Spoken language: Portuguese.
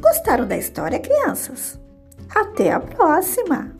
Gostaram da história, crianças? Até a próxima!